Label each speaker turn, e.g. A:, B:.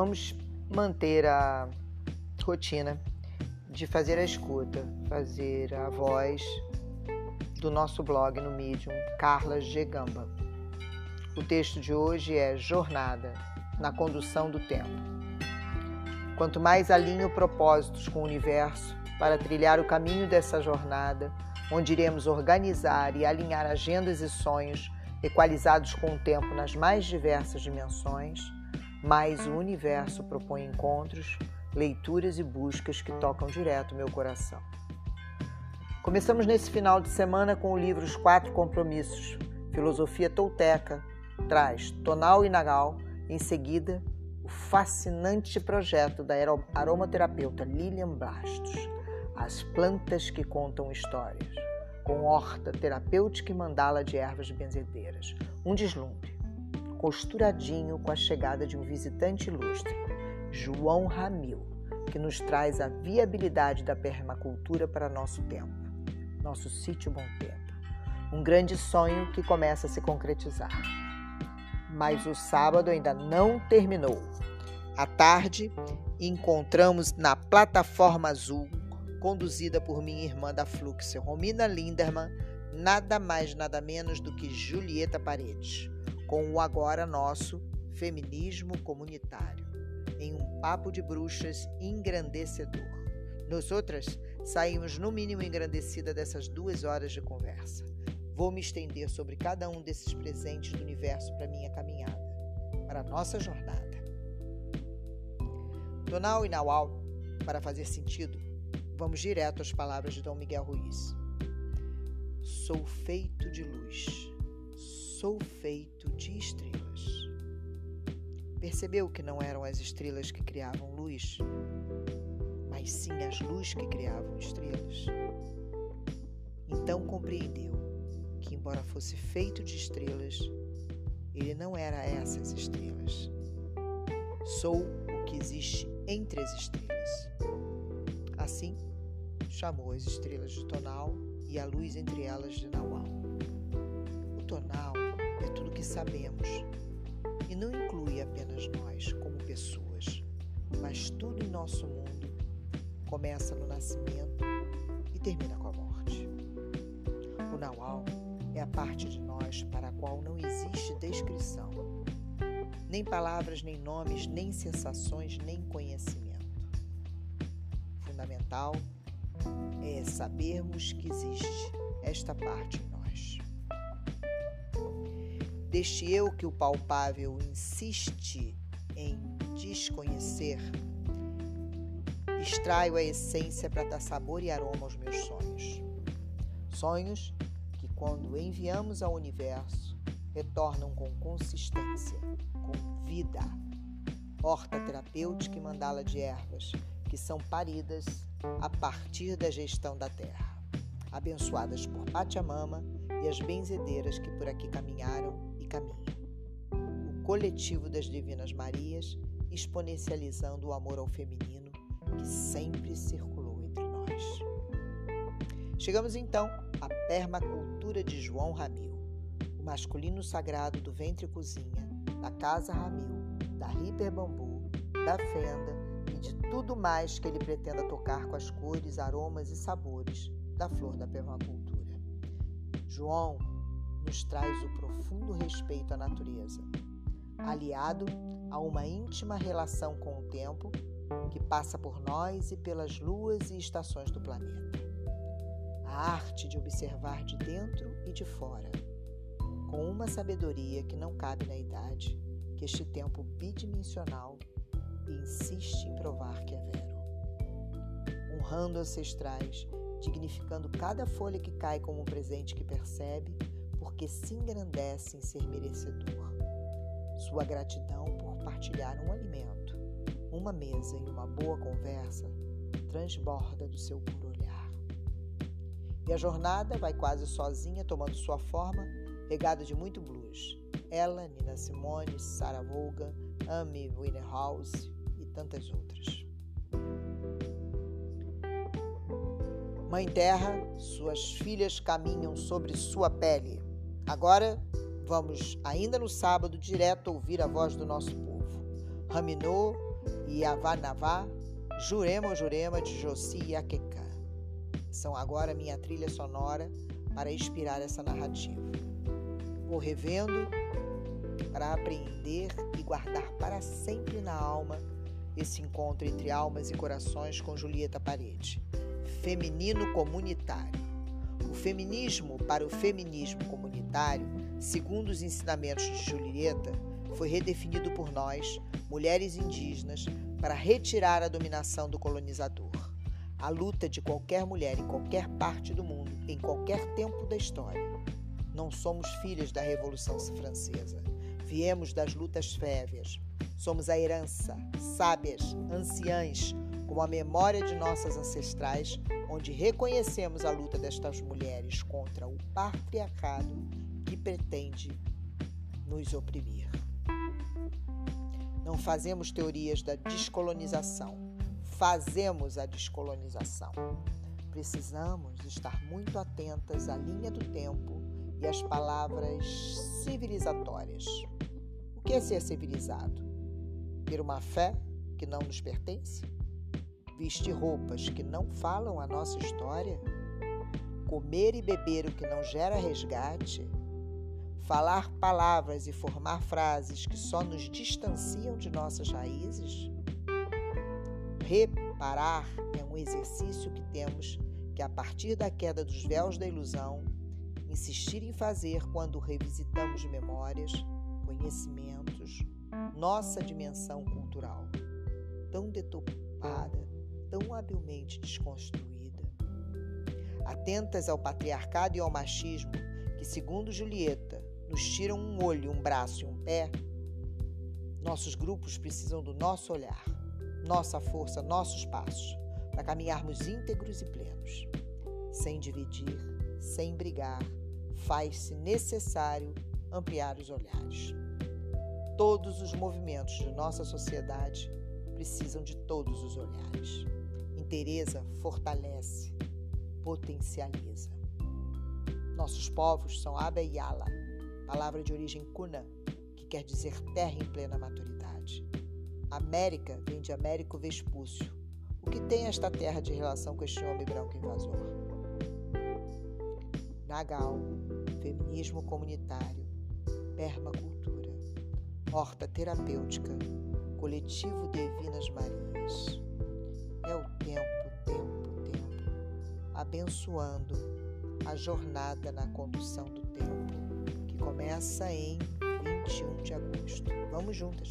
A: Vamos manter a rotina de fazer a escuta, fazer a voz do nosso blog no Medium, Carla G. Gamba. O texto de hoje é Jornada na Condução do Tempo. Quanto mais alinho propósitos com o universo para trilhar o caminho dessa jornada, onde iremos organizar e alinhar agendas e sonhos equalizados com o tempo nas mais diversas dimensões, mais o universo propõe encontros, leituras e buscas que tocam direto meu coração. Começamos nesse final de semana com o livro Os Quatro Compromissos, Filosofia Tolteca, traz Tonal e Nagal, em seguida o fascinante projeto da aromaterapeuta Lilian Bastos, As Plantas que Contam Histórias, com horta terapêutica e mandala de ervas benzedeiras, um deslumbre, costuradinho com a chegada de um visitante ilustre, João Ramil, que nos traz a viabilidade da permacultura para nosso tempo, nosso sítio Bom Tempo. Um grande sonho que começa a se concretizar. Mas o sábado ainda não terminou. À tarde, encontramos na plataforma azul, conduzida por minha irmã da Fluxo, Romina Linderman, nada mais nada menos do que Julieta Paredes, com o agora nosso feminismo comunitário em um papo de bruxas engrandecedor. Nós outras saímos no mínimo engrandecida dessas duas horas de conversa. Vou me estender sobre cada um desses presentes do universo para minha caminhada, para a nossa jornada. Tonal e Naual, para fazer sentido, vamos direto às palavras de Dom Miguel Ruiz. Sou feito de luz, sou feito estrelas. Percebeu que não eram as estrelas que criavam luz, mas sim as luzes que criavam estrelas. Então compreendeu que, embora fosse feito de estrelas, ele não era essas estrelas. Sou o que existe entre as estrelas. Assim, chamou as estrelas de tonal e a luz entre elas de naual. O tonal que sabemos e não inclui apenas nós como pessoas, mas tudo em nosso mundo começa no nascimento e termina com a morte. O Naual é a parte de nós para a qual não existe descrição, nem palavras, nem nomes, nem sensações, nem conhecimento. Fundamental é sabermos que existe esta parte Deste eu que o palpável insiste em desconhecer, extraio a essência para dar sabor e aroma aos meus sonhos. Sonhos que, quando enviamos ao universo, retornam com consistência, com vida. Horta terapêutica e mandala de ervas, que são paridas a partir da gestão da terra, abençoadas por Pachamama e as benzedeiras que por aqui caminharam caminho. O coletivo das Divinas Marias exponencializando o amor ao feminino que sempre circulou entre nós. Chegamos então à permacultura de João Ramil, o masculino sagrado do ventre cozinha, da casa Ramil, da Hiper Bambu, da Fenda e de tudo mais que ele pretenda tocar com as cores, aromas e sabores da flor da permacultura. João nos traz o profundo respeito à natureza, aliado a uma íntima relação com o tempo que passa por nós e pelas luas e estações do planeta. A arte de observar de dentro e de fora, com uma sabedoria que não cabe na idade que este tempo bidimensional insiste em provar que é vero. Honrando ancestrais, dignificando cada folha que cai como um presente que percebe porque se engrandece em ser merecedor. Sua gratidão por partilhar um alimento, uma mesa e uma boa conversa transborda do seu puro olhar. E a jornada vai quase sozinha, tomando sua forma, regada de muito blues. Ela, Nina Simone, Sarah Vaughan, Amy Winehouse e tantas outras. Mãe Terra, suas filhas caminham sobre sua pele. Agora vamos, ainda no sábado, direto ouvir a voz do nosso povo. Raminô, Yavanavá, Jurema Jurema de Josi Yakeka. São agora minha trilha sonora para inspirar essa narrativa. Vou revendo para apreender e guardar para sempre na alma esse encontro entre almas e corações com Julieta Parede. Feminino comunitário. O feminismo para o feminismo comunitário, segundo os ensinamentos de Julieta, foi redefinido por nós, mulheres indígenas, para retirar a dominação do colonizador. A luta de qualquer mulher em qualquer parte do mundo, em qualquer tempo da história. Não somos filhas da Revolução Francesa. Viemos das lutas févias. Somos a herança, sábias, anciãs, como a memória de nossas ancestrais, onde reconhecemos a luta destas mulheres contra o patriarcado que pretende nos oprimir. Não fazemos teorias da descolonização, fazemos a descolonização. Precisamos estar muito atentas à linha do tempo e às palavras civilizatórias. O que é ser civilizado? Ter uma fé que não nos pertence? Vestir roupas que não falam a nossa história? Comer e beber o que não gera resgate? falar palavras e formar frases que só nos distanciam de nossas raízes? Reparar é um exercício que temos que, a partir da queda dos véus da ilusão, insistir em fazer quando revisitamos memórias, conhecimentos, nossa dimensão cultural, tão deturpada, tão habilmente desconstruída. Atentas ao patriarcado e ao machismo, que, segundo Julieta, nos tiram um olho, um braço e um pé, nossos grupos precisam do nosso olhar, nossa força, nossos passos, para caminharmos íntegros e plenos. Sem dividir, sem brigar, faz-se necessário ampliar os olhares. Todos os movimentos de nossa sociedade precisam de todos os olhares. Interesa fortalece, potencializa. Nossos povos são Aba e Yala, palavra de origem cuna, que quer dizer terra em plena maturidade. América vem de Américo Vespúcio. O que tem esta terra de relação com este homem branco invasor? Nagal, feminismo comunitário, permacultura, horta terapêutica, coletivo Divinas Marias. É o tempo, tempo, tempo, abençoando a jornada na condução do tempo começa em 21 de agosto. Vamos juntas!